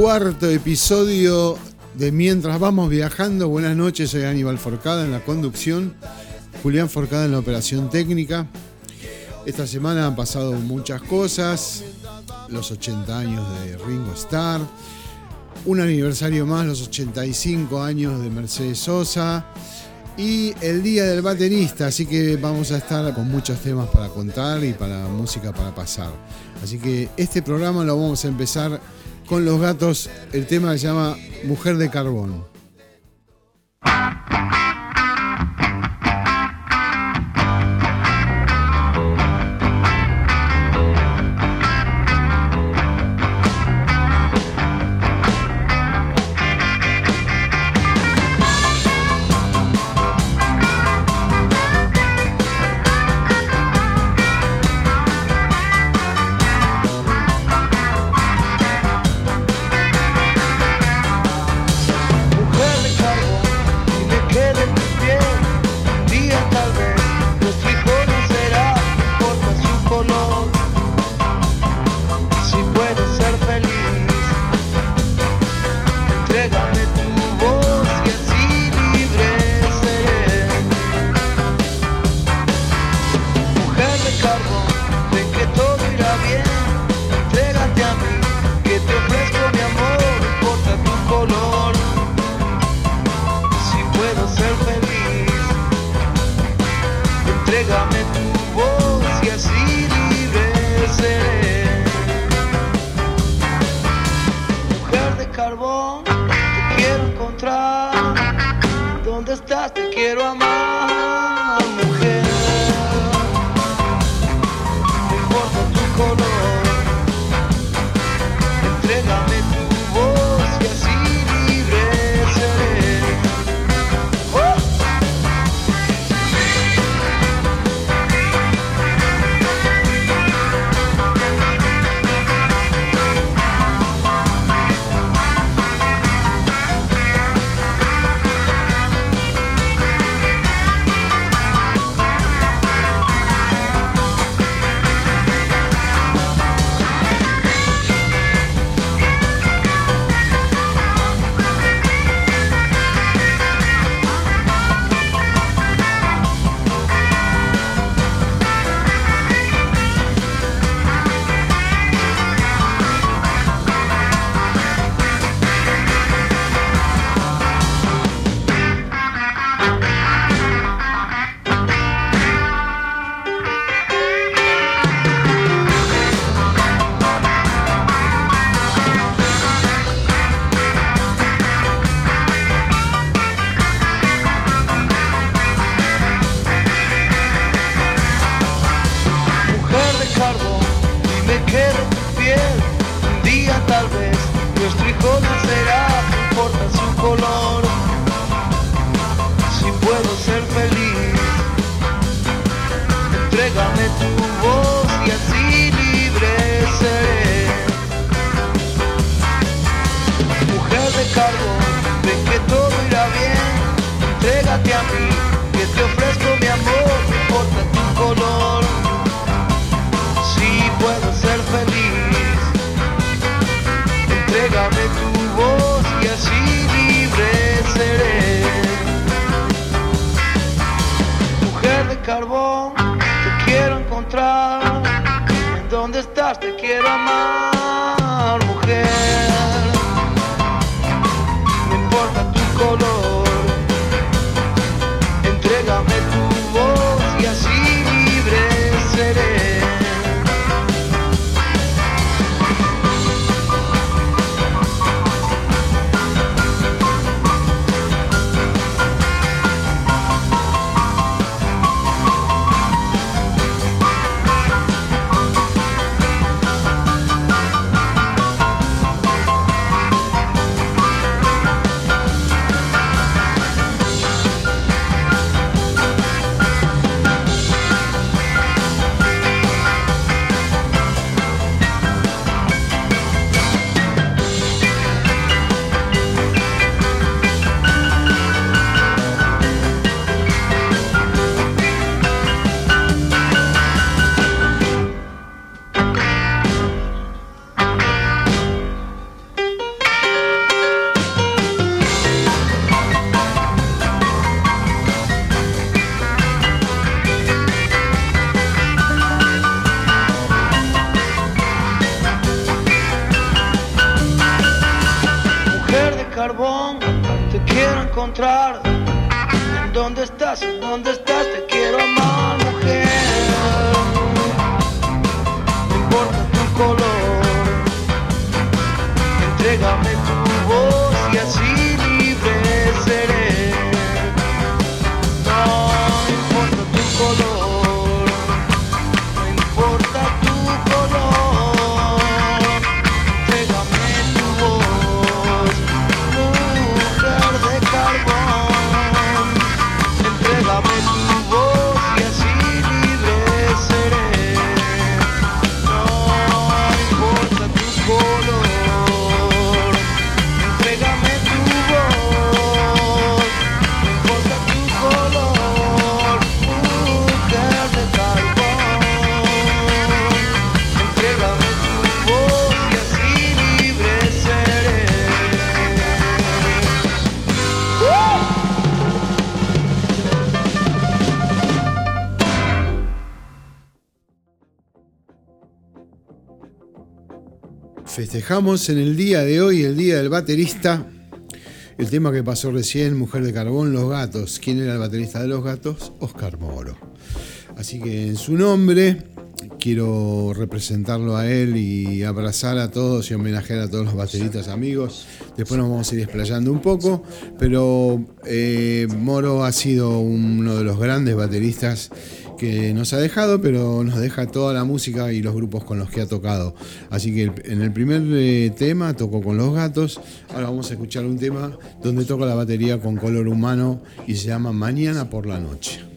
cuarto episodio de Mientras vamos viajando. Buenas noches, soy Aníbal Forcada en la conducción, Julián Forcada en la operación técnica. Esta semana han pasado muchas cosas, los 80 años de Ringo Starr, un aniversario más, los 85 años de Mercedes Sosa y el Día del Baterista, así que vamos a estar con muchos temas para contar y para música para pasar. Así que este programa lo vamos a empezar con los gatos, el tema se llama Mujer de carbón. que te ofrezco mi amor, no importa tu color, si puedo ser feliz, entrégame tu voz y así libre seré. Mujer de carbón, te quiero encontrar, en dónde estás te quiero amar. En el día de hoy, el día del baterista, el tema que pasó recién, Mujer de Carbón, Los Gatos. ¿Quién era el baterista de Los Gatos? Oscar Moro. Así que en su nombre quiero representarlo a él y abrazar a todos y homenajear a todos los bateristas amigos. Después nos vamos a ir explayando un poco, pero eh, Moro ha sido uno de los grandes bateristas que nos ha dejado, pero nos deja toda la música y los grupos con los que ha tocado. Así que en el primer eh, tema tocó con los gatos, ahora vamos a escuchar un tema donde toca la batería con color humano y se llama Mañana por la Noche.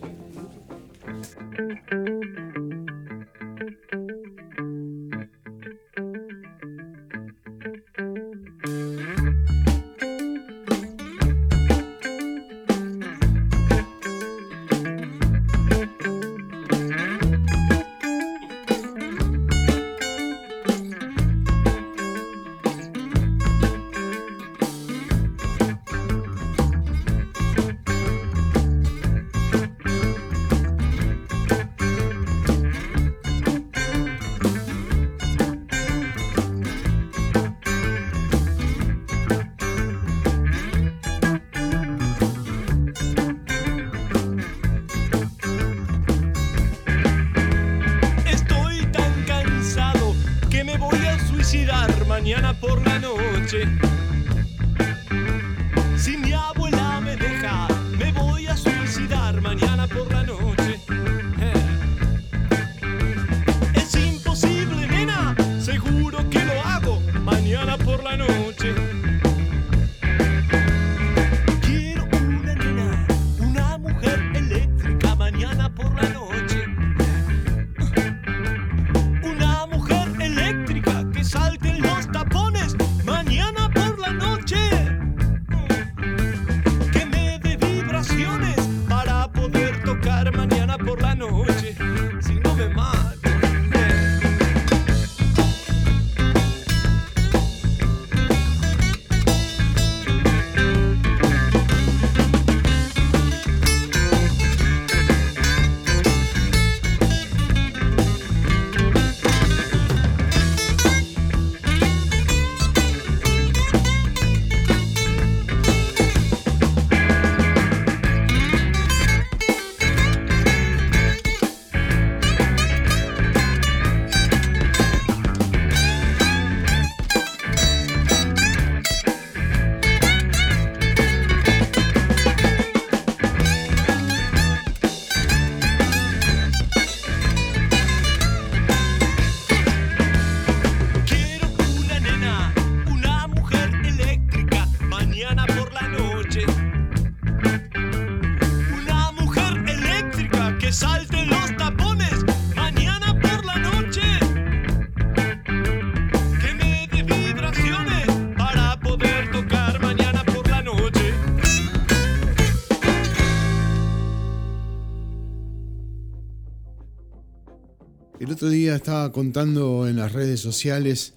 Estaba contando en las redes sociales,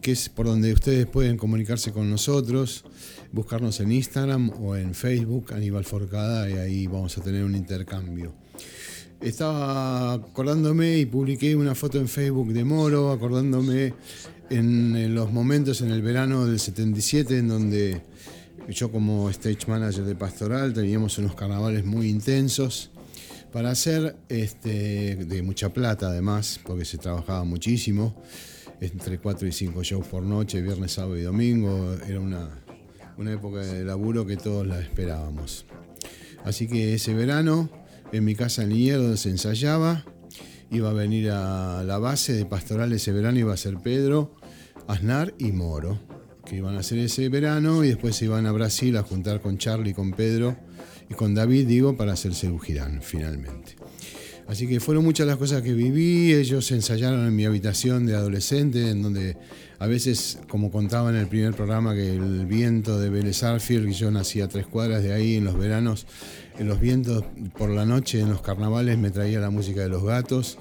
que es por donde ustedes pueden comunicarse con nosotros, buscarnos en Instagram o en Facebook, Aníbal Forcada, y ahí vamos a tener un intercambio. Estaba acordándome y publiqué una foto en Facebook de Moro, acordándome en los momentos en el verano del 77 en donde yo como stage manager de Pastoral teníamos unos carnavales muy intensos para hacer este, de mucha plata además, porque se trabajaba muchísimo, entre 4 y 5 shows por noche, viernes, sábado y domingo, era una, una época de laburo que todos la esperábamos. Así que ese verano, en mi casa en Liniers, donde se ensayaba, iba a venir a la base de Pastoral ese verano, iba a ser Pedro, Aznar y Moro, que iban a hacer ese verano y después se iban a Brasil a juntar con Charlie, con Pedro y con David, digo, para hacerse un girán finalmente. Así que fueron muchas las cosas que viví, ellos ensayaron en mi habitación de adolescente, en donde a veces, como contaba en el primer programa, que el viento de Vélez Arfield, que yo nací a tres cuadras de ahí en los veranos, en los vientos por la noche, en los carnavales, me traía la música de los gatos.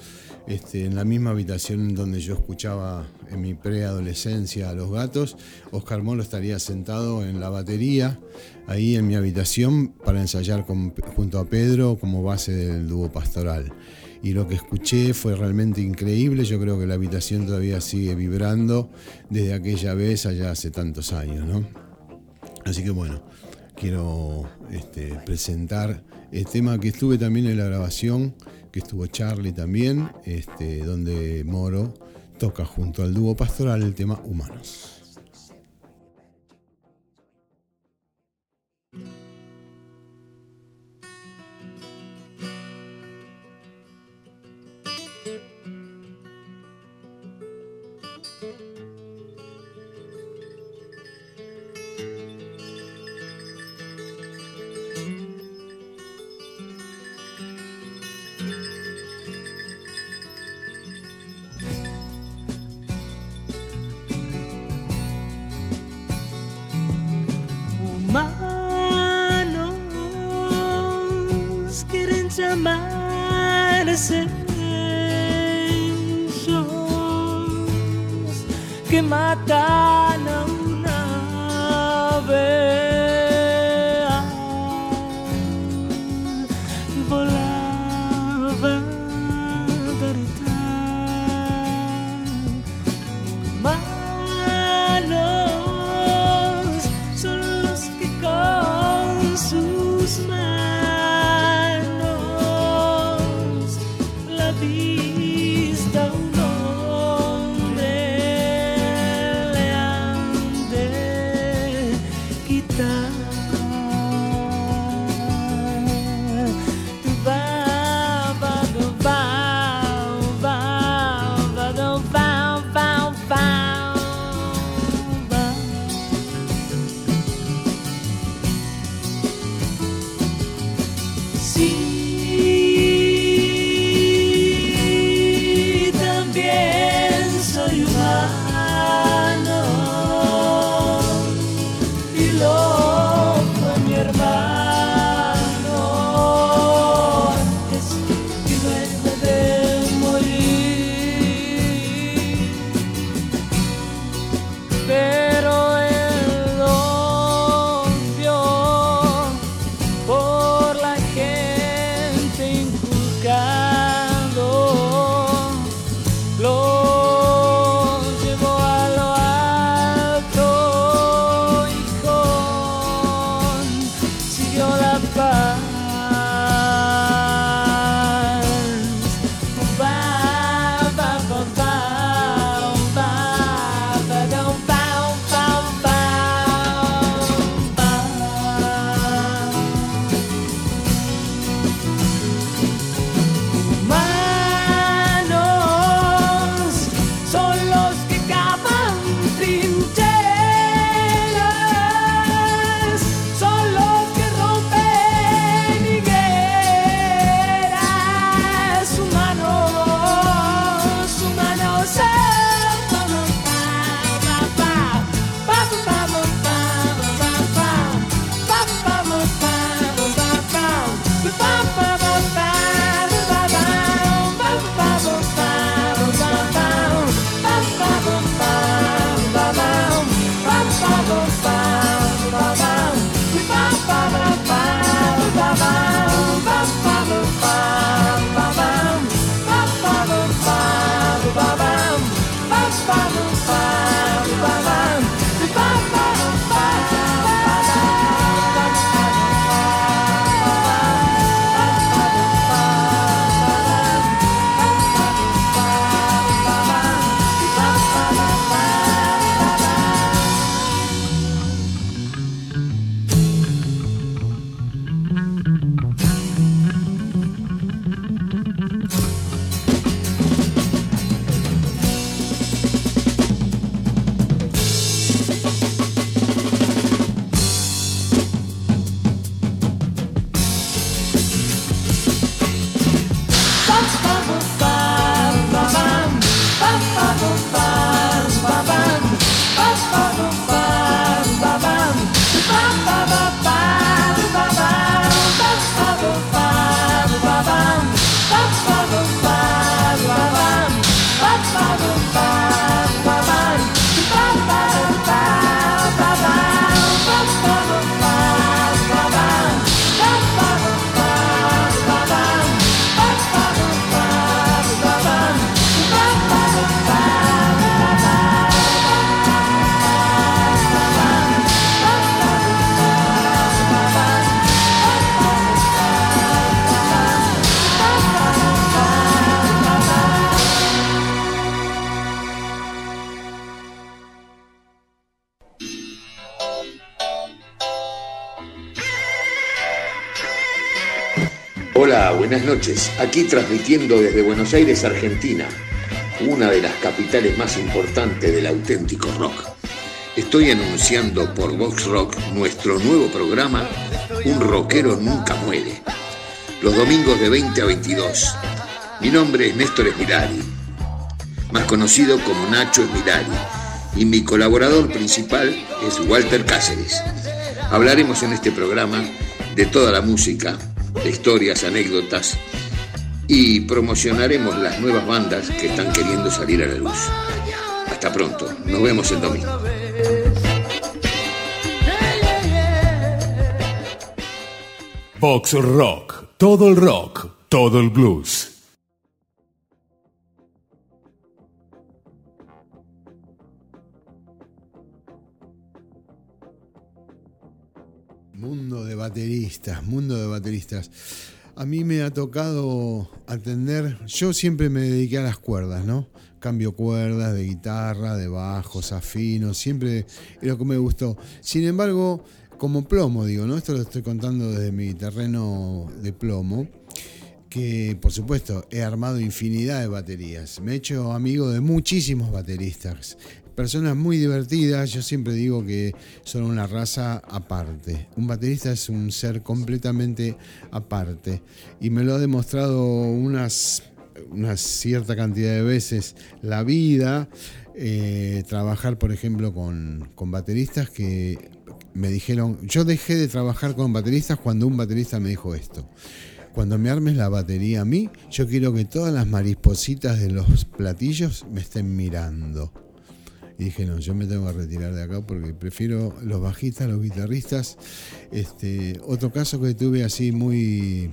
Este, en la misma habitación donde yo escuchaba en mi preadolescencia a los gatos, Oscar Molo estaría sentado en la batería, ahí en mi habitación, para ensayar junto a Pedro como base del dúo pastoral. Y lo que escuché fue realmente increíble, yo creo que la habitación todavía sigue vibrando desde aquella vez, allá hace tantos años. ¿no? Así que bueno, quiero este, presentar el tema que estuve también en la grabación que estuvo Charlie también, este, donde Moro toca junto al dúo pastoral el tema Humanos. Que Hola, buenas noches. Aquí transmitiendo desde Buenos Aires, Argentina, una de las capitales más importantes del auténtico rock. Estoy anunciando por Vox Rock nuestro nuevo programa, Un Rockero Nunca Muere, los domingos de 20 a 22. Mi nombre es Néstor Esmirari, más conocido como Nacho Esmirari, y mi colaborador principal es Walter Cáceres. Hablaremos en este programa de toda la música, historias, anécdotas y promocionaremos las nuevas bandas que están queriendo salir a la luz. Hasta pronto, nos vemos el domingo. Vox Rock, todo el rock, todo el blues. Mundo de bateristas, mundo de bateristas. A mí me ha tocado atender, yo siempre me dediqué a las cuerdas, ¿no? Cambio cuerdas de guitarra, de bajos, afinos, siempre es lo que me gustó. Sin embargo, como plomo, digo, ¿no? Esto lo estoy contando desde mi terreno de plomo, que por supuesto he armado infinidad de baterías. Me he hecho amigo de muchísimos bateristas, personas muy divertidas. Yo siempre digo que son una raza aparte. Un baterista es un ser completamente aparte. Y me lo ha demostrado unas, una cierta cantidad de veces la vida. eh, trabajar, por ejemplo, con, con bateristas que me dijeron, yo dejé de trabajar con bateristas cuando un baterista me dijo esto. Cuando me armes la batería a mí, yo quiero que todas las maripositas de los platillos me estén mirando. Y dije, no, yo me tengo que retirar de acá porque prefiero los bajistas, los guitarristas. Este, otro caso que tuve así muy,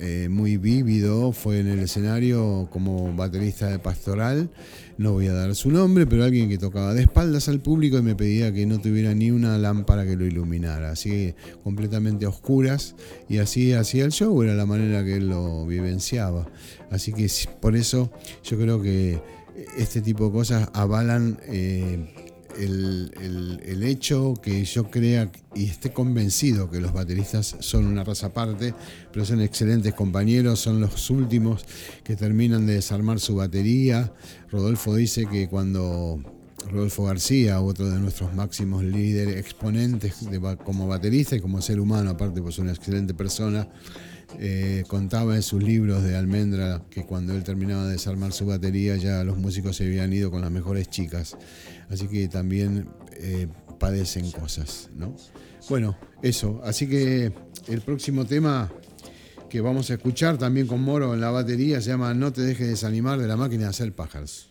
eh, muy vívido fue en el escenario como baterista de pastoral. No voy a dar su nombre, pero alguien que tocaba de espaldas al público y me pedía que no tuviera ni una lámpara que lo iluminara. Así completamente oscuras. Y así hacía el show, era la manera que él lo vivenciaba. Así que por eso yo creo que este tipo de cosas avalan eh, el, el- hecho que yo crea y esté convencido que los bateristas son una raza aparte, pero son excelentes compañeros, son los últimos que terminan de desarmar su batería. Rodolfo dice que cuando Rodolfo García, otro de nuestros máximos líderes, exponentes como baterista y como ser humano, aparte pues una excelente persona, eh, contaba en sus libros de Almendra que cuando él terminaba de desarmar su batería ya los músicos se habían ido con las mejores chicas. Así que también eh, padecen cosas, ¿no? Bueno, eso. Así que el próximo tema que vamos a escuchar también con Moro en la batería se llama No te dejes desanimar de la máquina de hacer pájaros.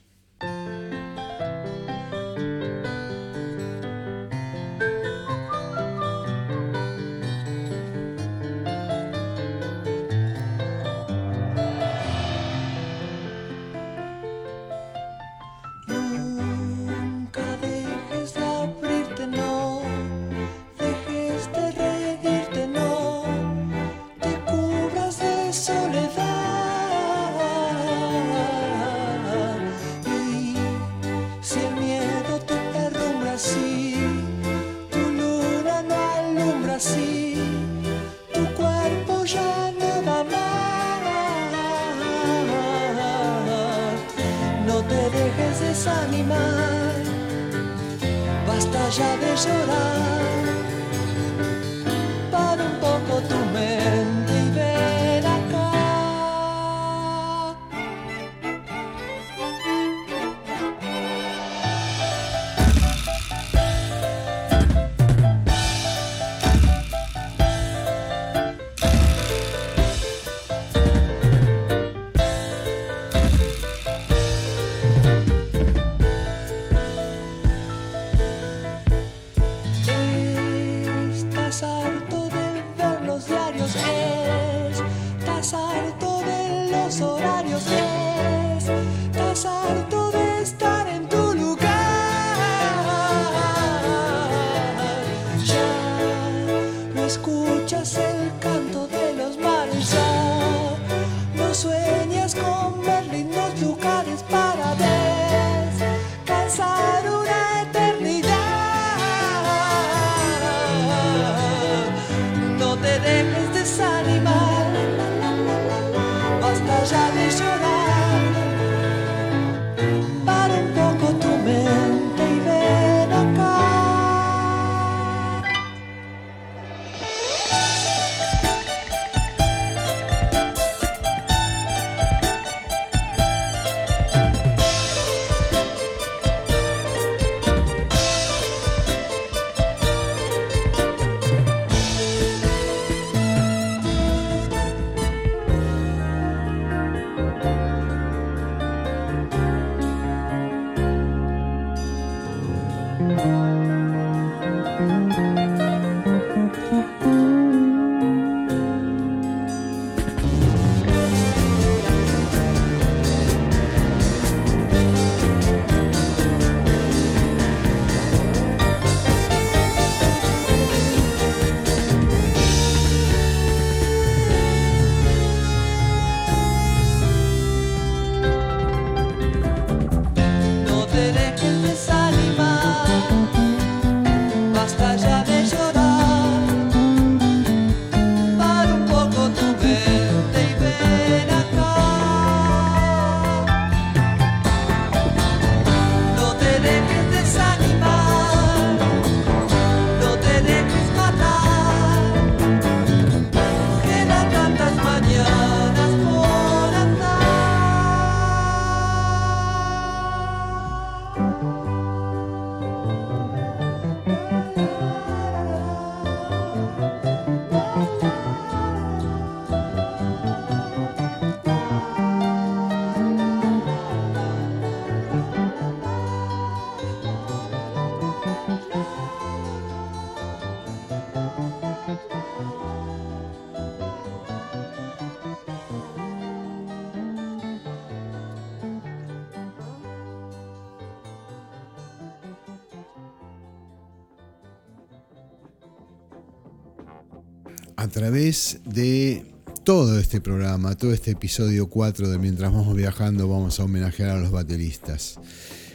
Través de todo este programa, todo este episodio 4 de Mientras vamos viajando, vamos a homenajear a los bateristas.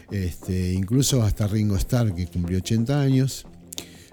Este, incluso hasta Ringo Starr, que cumplió 80 años,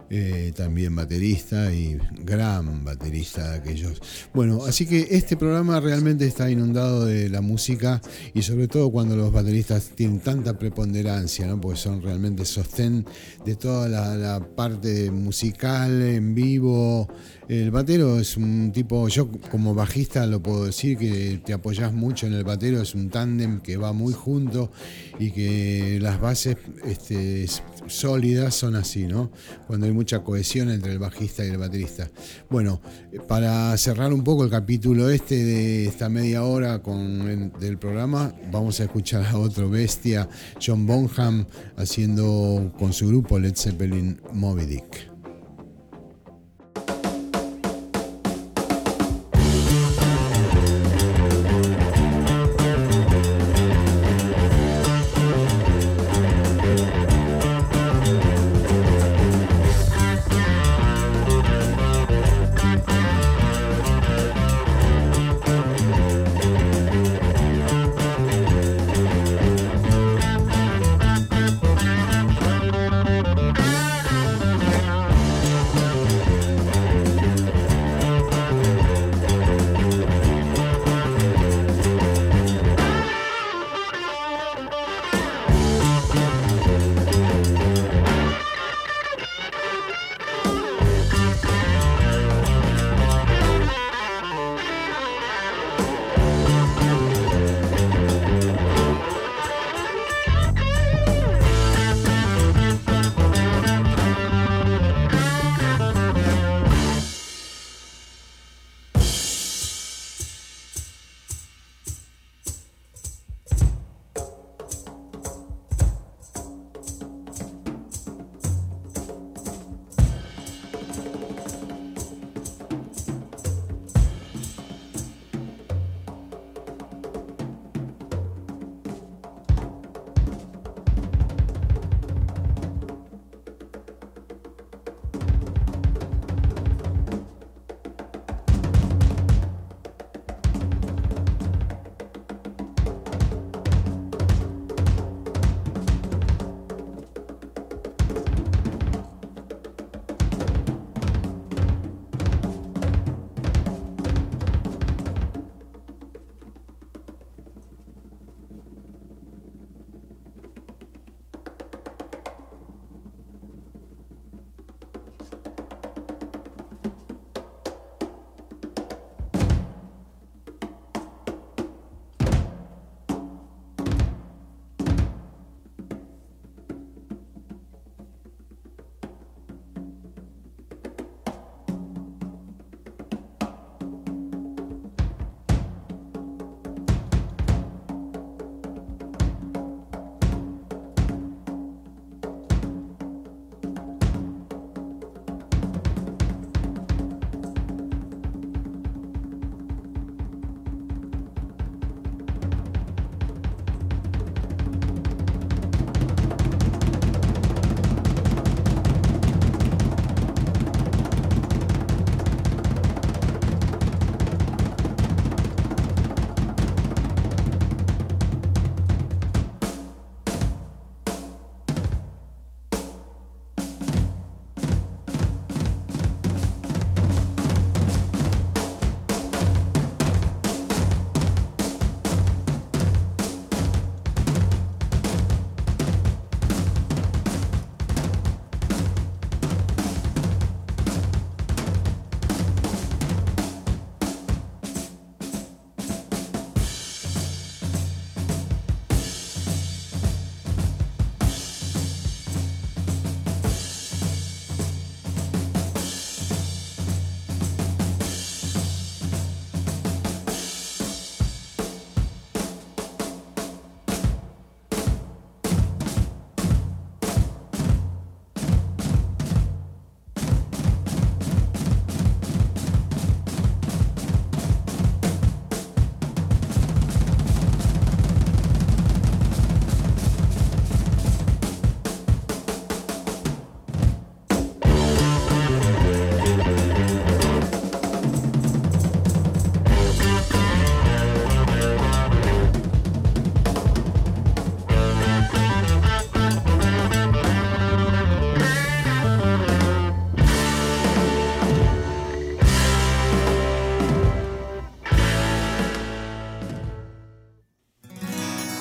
eh, también baterista y gran baterista de aquellos. Bueno, así que este programa realmente está inundado de la música y sobre todo cuando los bateristas tienen tanta preponderancia, ¿no? porque son realmente sostén de toda la, la parte musical en vivo. El batero es un tipo, yo como bajista lo puedo decir, que te apoyas mucho en el batero, es un tándem que va muy junto y que las bases este, sólidas son así, ¿no? Cuando hay mucha cohesión entre el bajista y el baterista. Bueno, para cerrar un poco el capítulo este de esta media hora con el- del programa, vamos a escuchar a otro bestia, John Bonham, haciendo con su grupo Led Zeppelin Moby Dick.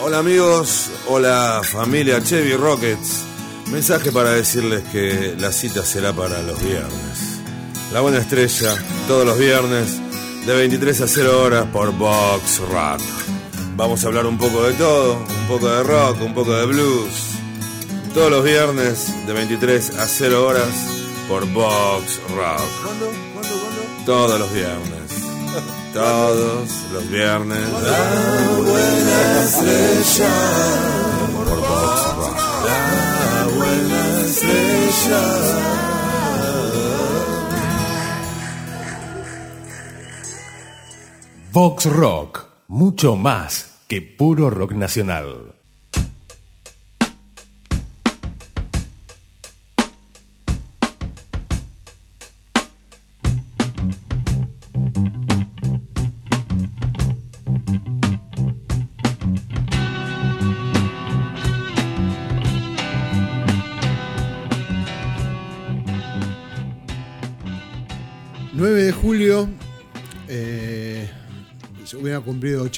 Hola amigos, hola familia Chevy Rockets. Mensaje para decirles que la cita será para los viernes. La buena estrella, todos los viernes, de 23 a 0 horas por Box Rock. Vamos a hablar un poco de todo, un poco de rock, un poco de blues. Todos los viernes, de 23 a 0 horas por Box Rock. ¿Cuándo? ¿Cuándo? ¿Cuándo? Todos los viernes. Todos los viernes. La buena estrella. Por Box Rock. La buena estrella. Vox Rock, mucho más que puro rock nacional.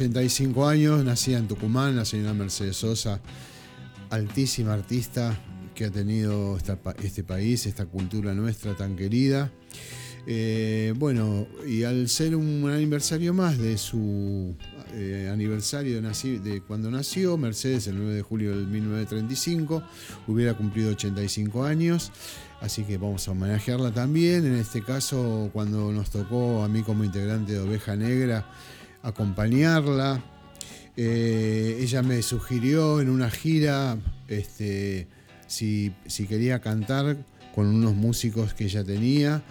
85 años, nacida en Tucumán, la señora Mercedes Sosa, altísima artista que ha tenido este país, esta cultura nuestra tan querida. Eh, bueno, y al ser un aniversario más de su eh, aniversario de, de cuando nació, Mercedes, el 9 de julio del 1935, hubiera cumplido 85 años. Así que vamos a homenajearla también. En este caso, cuando nos tocó a mí como integrante de Oveja Negra acompañarla, eh, ella me sugirió en una gira este, si, si quería cantar con unos músicos que ella tenía.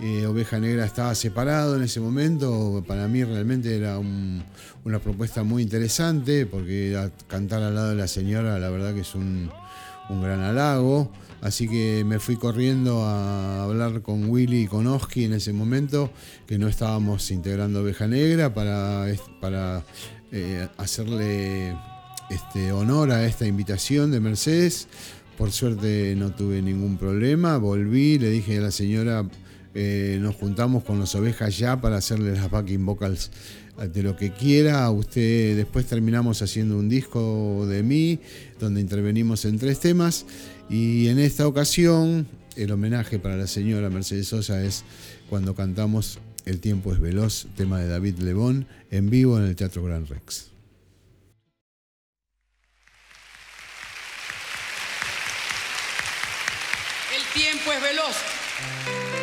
Eh, Oveja Negra estaba separado en ese momento. Para mí realmente era un- una propuesta muy interesante porque cantar al lado de la señora la verdad que es un gran halago. Así que me fui corriendo a hablar con Willy y con Oski en ese momento, que no estábamos integrando Oveja Negra, para, para eh, hacerle este, honor a esta invitación de Mercedes. Por suerte no tuve ningún problema, volví, le dije a la señora, eh, nos juntamos con los ovejas ya para hacerle las backing vocals de lo que quiera. Usted después terminamos haciendo un disco de mí, donde intervenimos en tres temas. Y en esta ocasión, el homenaje para la señora Mercedes Sosa es cuando cantamos El tiempo es veloz, tema de David Lebón, en vivo en el Teatro Gran Rex. El tiempo es veloz.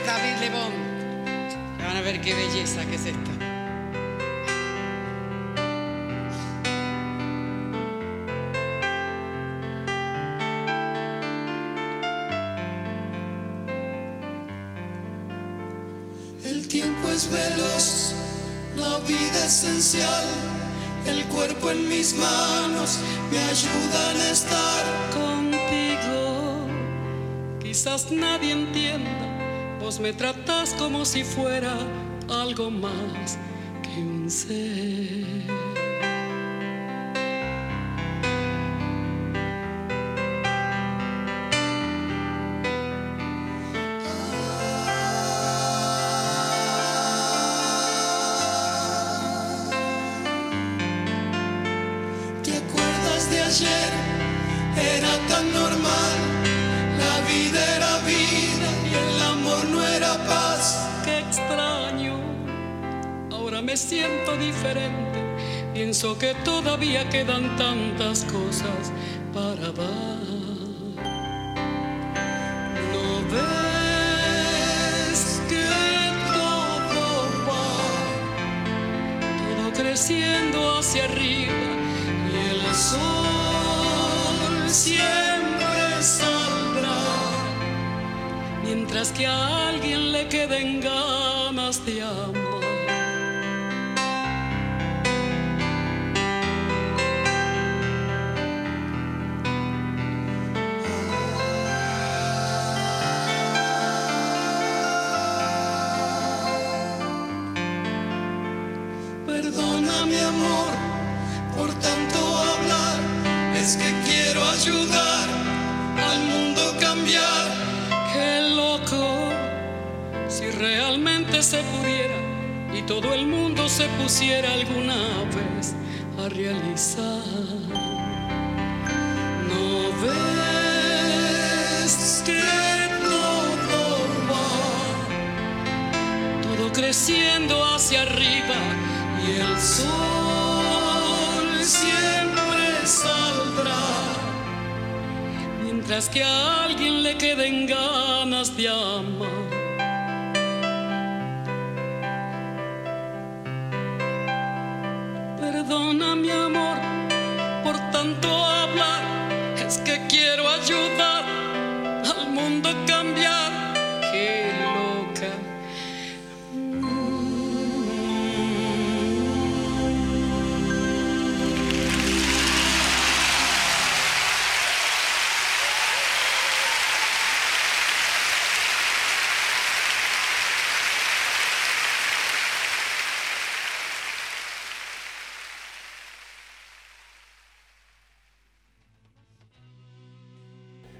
David Lebón. Van a ver qué belleza que es esta. La vida esencial. El cuerpo en mis manos me ayudan a estar Contigo. Quizás nadie entienda. Vos me tratás como si fuera algo más que un ser. Pienso que todavía quedan tantas cosas para dar. ¿No ves que todo va? Todo creciendo hacia arriba y el sol siempre saldrá. Mientras que a alguien le queden ganas de amar. Se pusiera alguna vez a realizar. ves que todo va, todo creciendo hacia arriba y el sol siempre saldrá. mientras que a alguien le queden ganas de amar. Quiero ayudar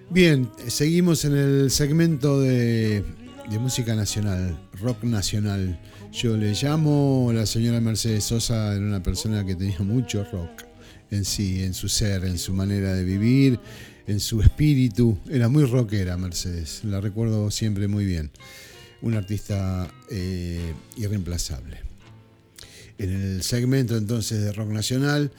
Bien, seguimos en el segmento de, música nacional, rock nacional. Yo le llamo, la señora Mercedes Sosa era una persona que tenía mucho rock en sí, en su ser, en su manera de vivir, en su espíritu. Era muy rockera Mercedes, la recuerdo siempre muy bien. Una artista eh, irreemplazable. En el segmento entonces de rock nacional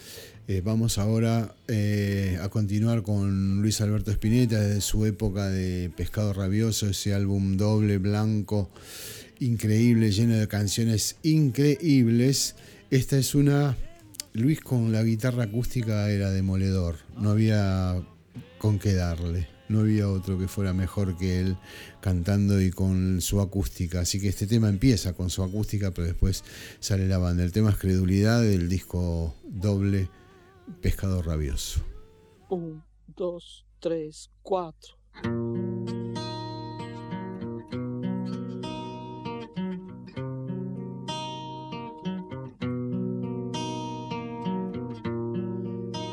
eh, vamos ahora eh, a continuar con Luis Alberto Spinetta desde su época de Pescado Rabioso, ese álbum doble, blanco, increíble, lleno de canciones increíbles. Esta es una... Luis con la guitarra acústica era demoledor, no había con qué darle, no había otro que fuera mejor que él cantando y con su acústica. Así que este tema empieza con su acústica, pero después sale la banda. El tema es Credulidad del disco doble Pescado Rabioso. Un, dos, tres, cuatro.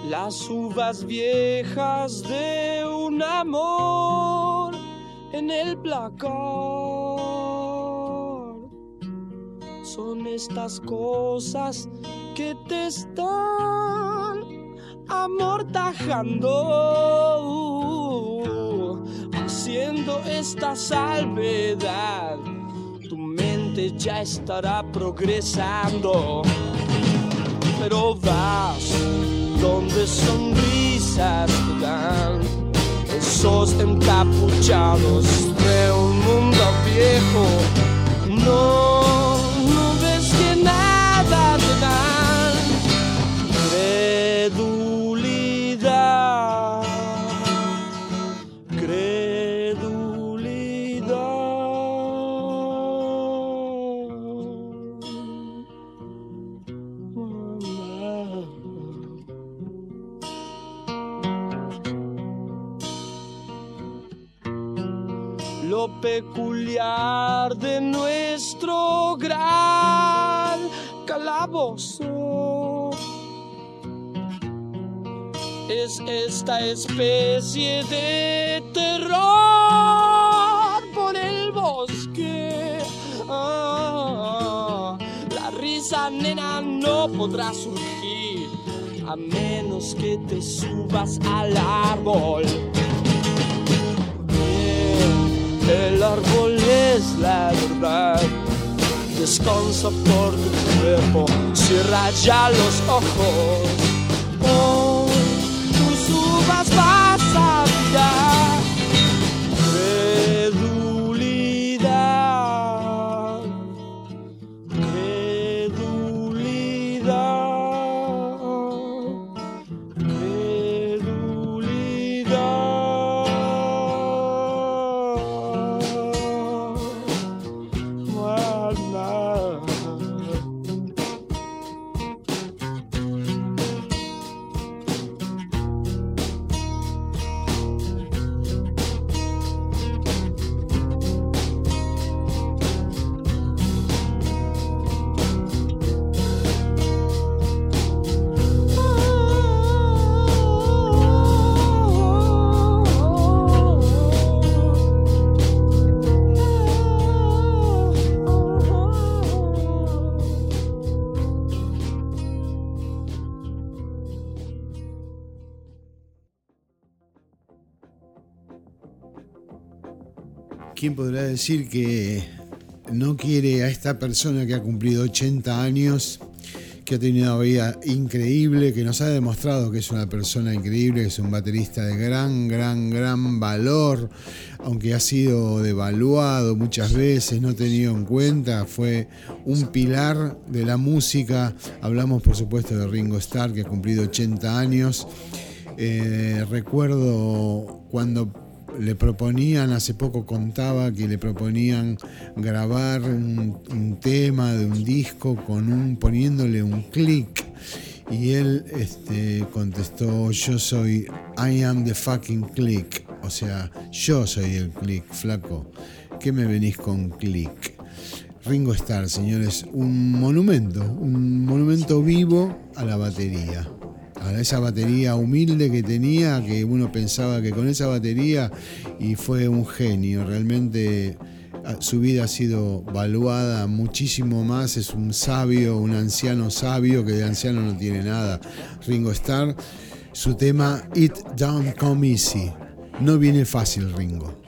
Las uvas viejas de un amor en el placar son estas cosas te están amortajando, haciendo esta salvedad. Tu mente ya estará progresando, pero vas donde sonrisas te dan esos encapuchados de un mundo viejo. No Es esta especie de terror por el bosque. Ah, la risa, nena, no podrá surgir a menos que te subas al árbol. El árbol es la verdad. Descansa por tu cuerpo, cierra ya los ojos. ¿Quién podrá decir que no quiere a esta persona que ha cumplido 80 años, que ha tenido una vida increíble, que nos ha demostrado que es una persona increíble, que es un baterista de gran, gran, gran valor, aunque ha sido devaluado muchas veces, no tenido en cuenta, fue un pilar de la música. Hablamos por supuesto de Ringo Starr, que ha cumplido 80 años. Eh, recuerdo cuando le proponían, hace poco contaba que le proponían grabar un, tema de un disco con un, poniéndole un clic. Y él este, contestó, yo soy, I am the fucking click. O sea, yo soy el click, flaco. ¿Qué me venís con click? Ringo Starr, señores, un monumento, un monumento vivo a la batería a esa batería humilde que tenía, que uno pensaba que con esa batería, y fue un genio, realmente su vida ha sido valuada muchísimo más, es un sabio, un anciano sabio, que de anciano no tiene nada. Ringo Starr, su tema It Don't Come Easy, no viene fácil Ringo.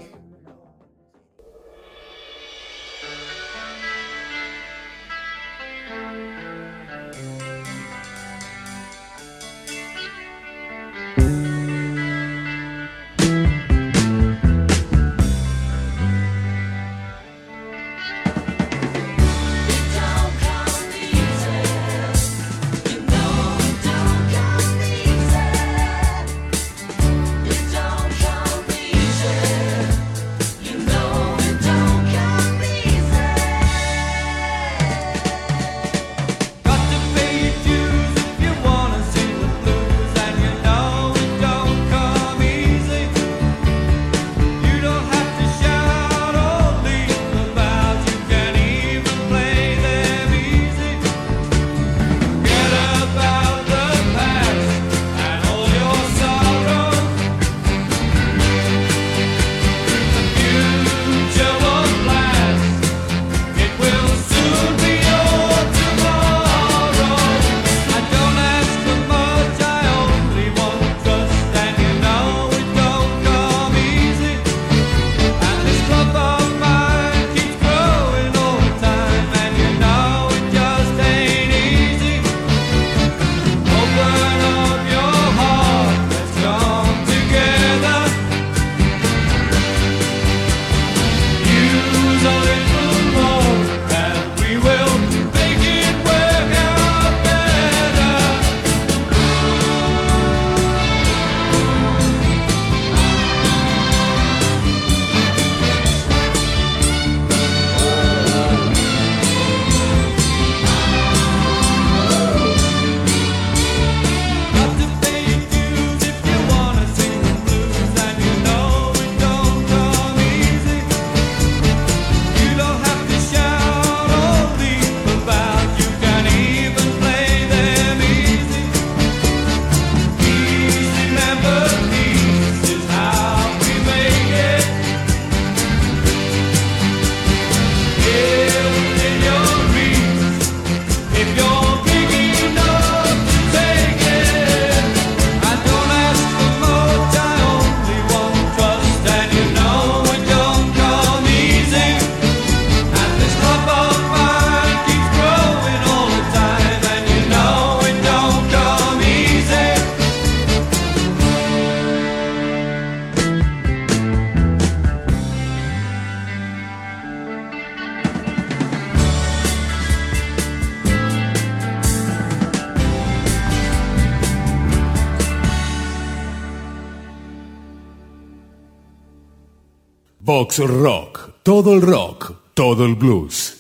Rock, todo el rock, todo el blues.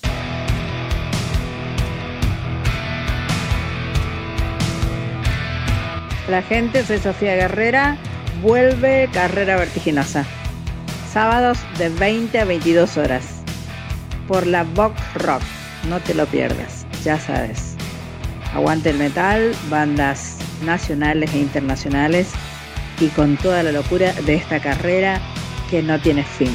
La gente, soy Sofía Guerrera, vuelve Carrera Vertiginosa. Sábados de 20 a 22 horas. Por la Vox Rock, no te lo pierdas, ya sabes. Aguante el metal, bandas nacionales e internacionales y con toda la locura de esta carrera que no tiene fin.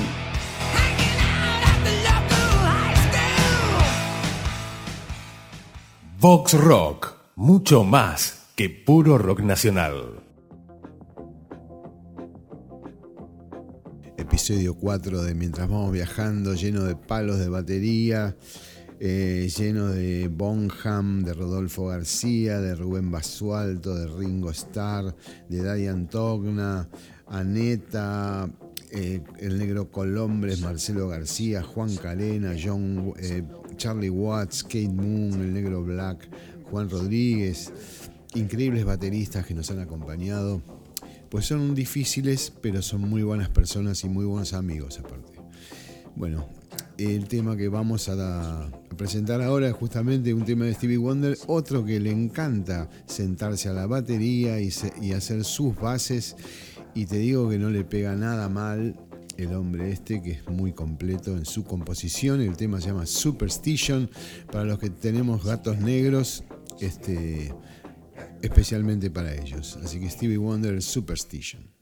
Vox Rock, mucho más que puro rock nacional. episodio 4 de Mientras vamos viajando, lleno de palos de batería, eh, lleno de Bonham, de Rodolfo García, de Rubén Basualto, de Ringo Starr, de Diane Togna, Aneta, eh, el negro Colombres, Marcelo García, Juan Calena, John, eh, Charlie Watts, Kate Moon, el negro Black, Juan Rodríguez, increíbles bateristas que nos han acompañado. Pues son difíciles, pero son muy buenas personas y muy buenos amigos aparte. Bueno, el tema que vamos a, presentar ahora es justamente un tema de Stevie Wonder, otro que le encanta sentarse a la batería y, hacer sus bases. Y te digo que no le pega nada mal el hombre este, que es muy completo en su composición. El tema se llama Superstition. Para los que tenemos gatos negros, este, especialmente para ellos. Así que Stevie Wonder, Superstition.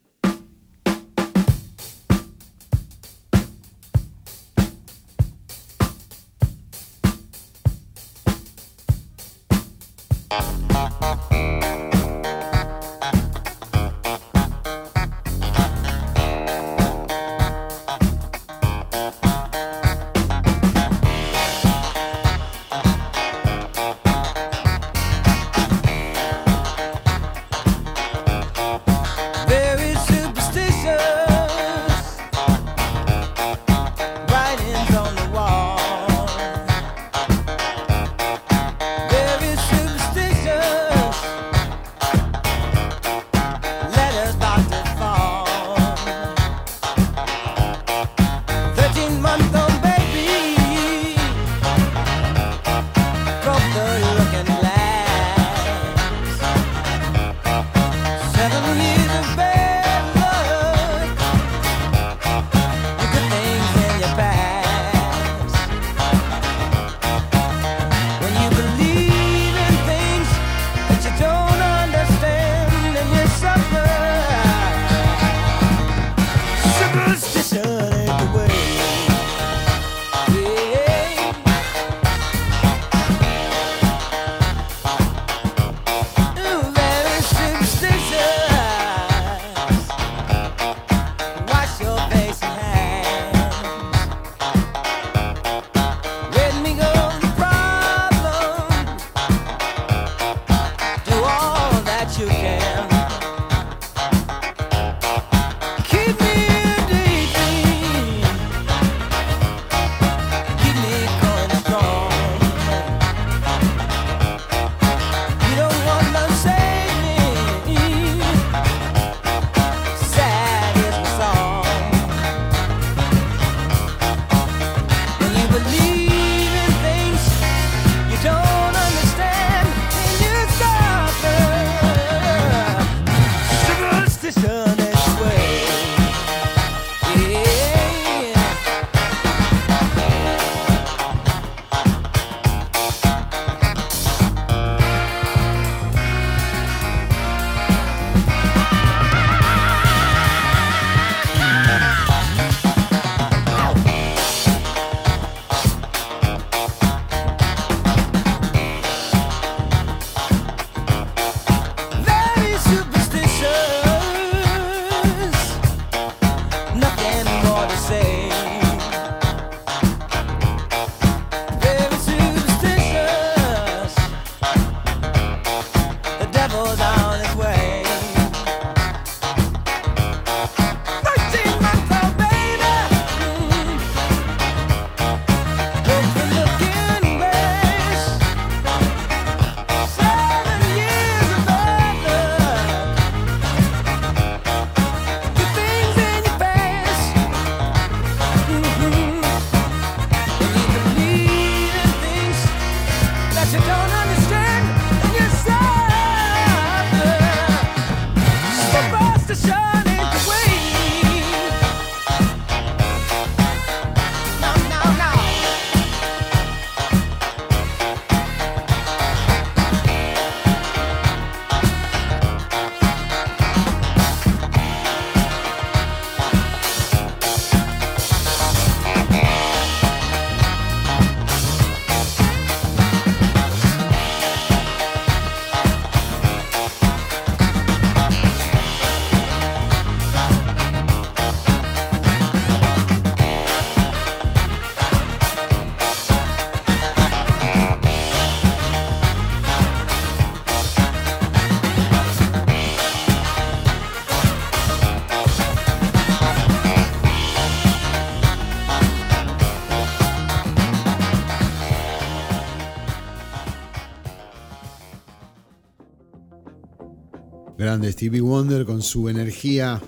Stevie Wonder con su energía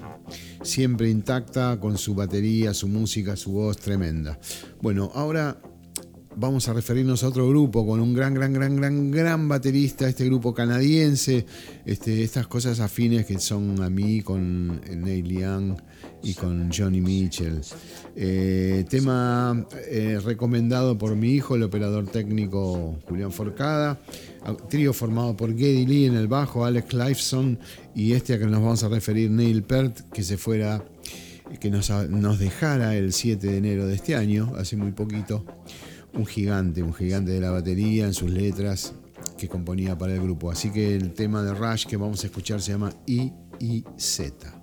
siempre intacta, con su batería, su música, su voz tremenda. Bueno, ahora vamos a referirnos a otro grupo con un gran, gran, gran, gran, gran baterista, este grupo canadiense, este, estas cosas afines que son a mí con Neil Young y con Johnny Mitchell. Eh, tema eh, recomendado por mi hijo, el operador técnico Julián Forcada. Trío formado por Geddy Lee en el bajo, Alex Lifeson y este a que nos vamos a referir, Neil Peart, que se fuera, que nos, nos dejara el 7 de enero de este año, hace muy poquito un gigante, un gigante de la batería en sus letras que componía para el grupo. Así que el tema de Rush que vamos a escuchar se llama I y Z.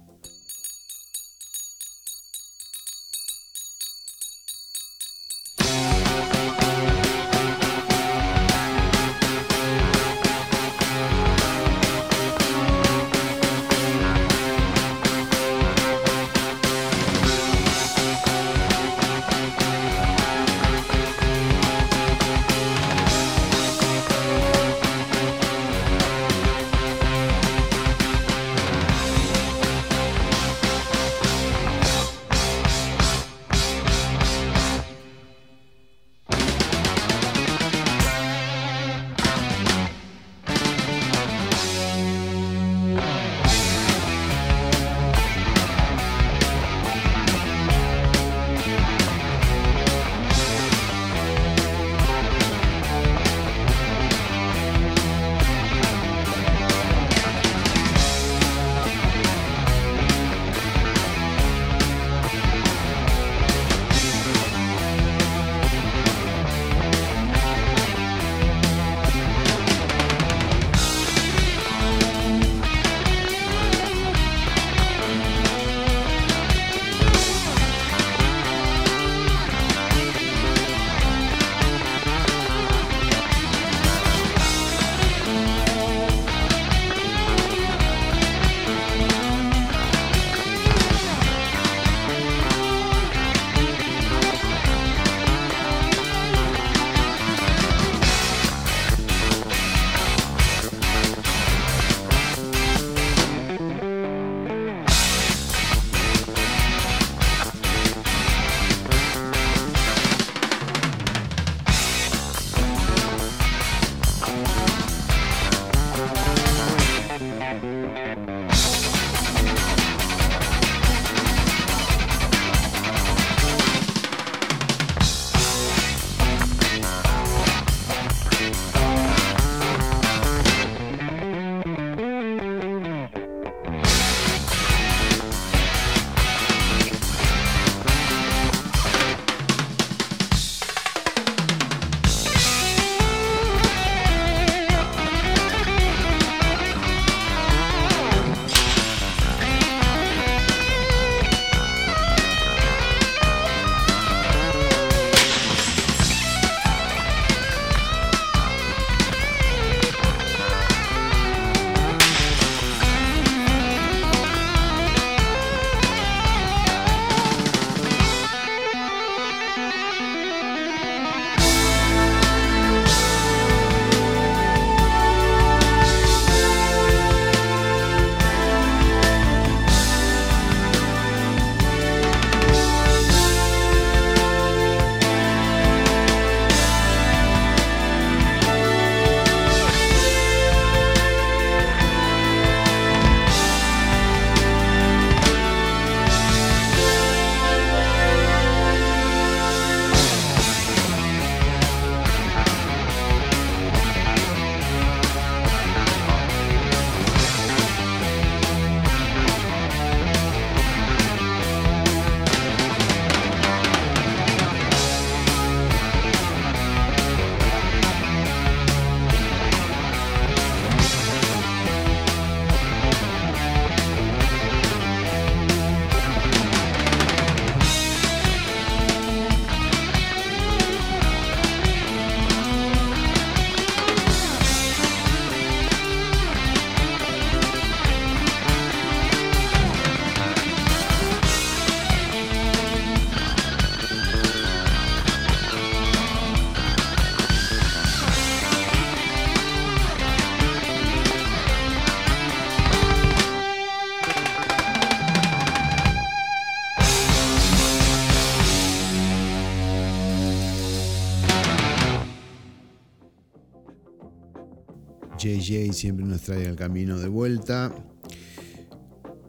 JJ siempre nos trae al camino de vuelta.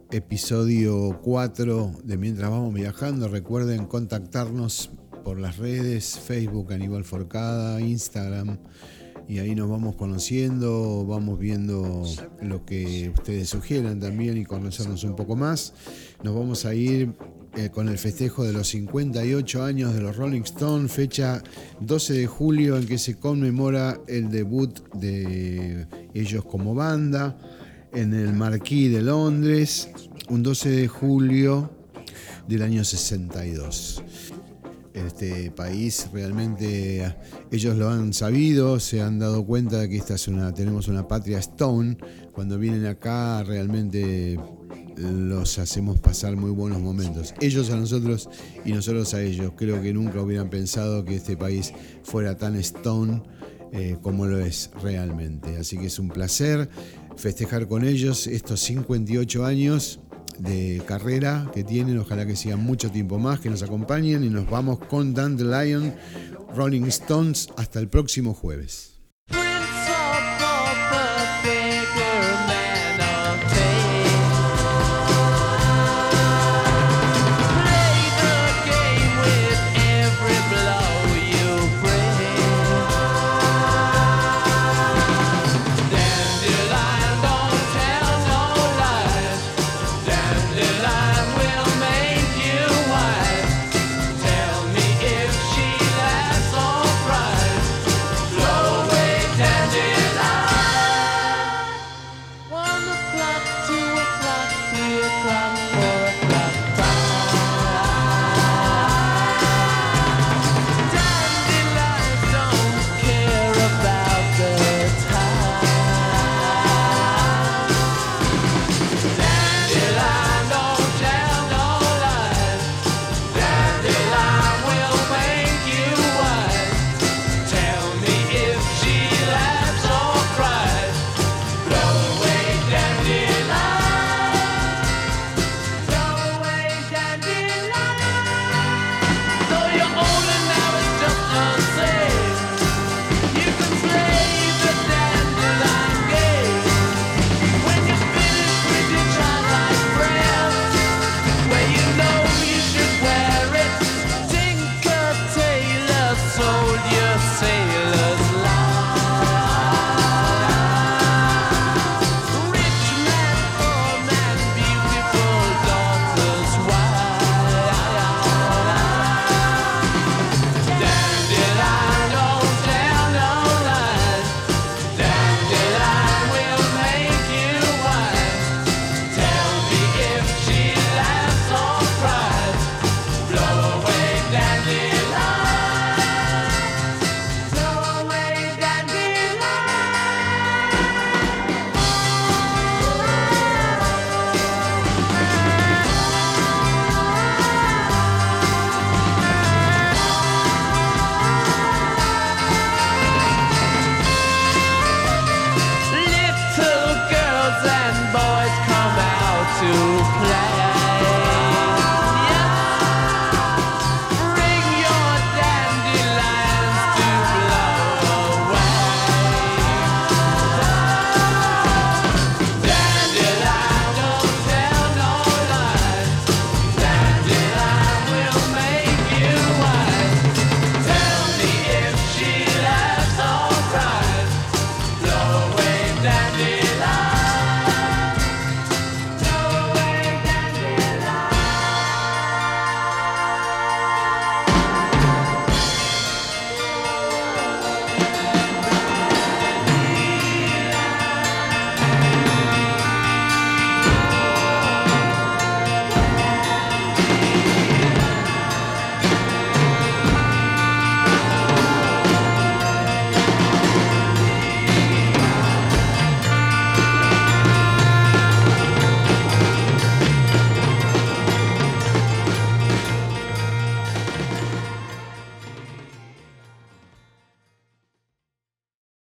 Episodio 4 de Mientras vamos viajando. Recuerden contactarnos por las redes, Facebook Aníbal Forcada, Instagram. Y ahí nos vamos conociendo, vamos viendo lo que ustedes sugieran también y conocernos un poco más. Nos vamos a ir eh, con el festejo de los 58 años de los Rolling Stones, fecha 12 de julio en que se conmemora el debut de ellos como banda en el Marquis de Londres, un 12 de julio del año 62. Este país realmente ellos lo han sabido, se han dado cuenta de que esta es una, tenemos una patria Stone. Cuando vienen acá realmente los hacemos pasar muy buenos momentos. Ellos a nosotros y nosotros a ellos. Creo que nunca hubieran pensado que este país fuera tan Stone eh, como lo es realmente. Así que es un placer festejar con ellos estos 58 años de carrera que tienen. Ojalá que sigan mucho tiempo más, que nos acompañen y nos vamos con Dandelion Rolling Stones hasta el próximo jueves.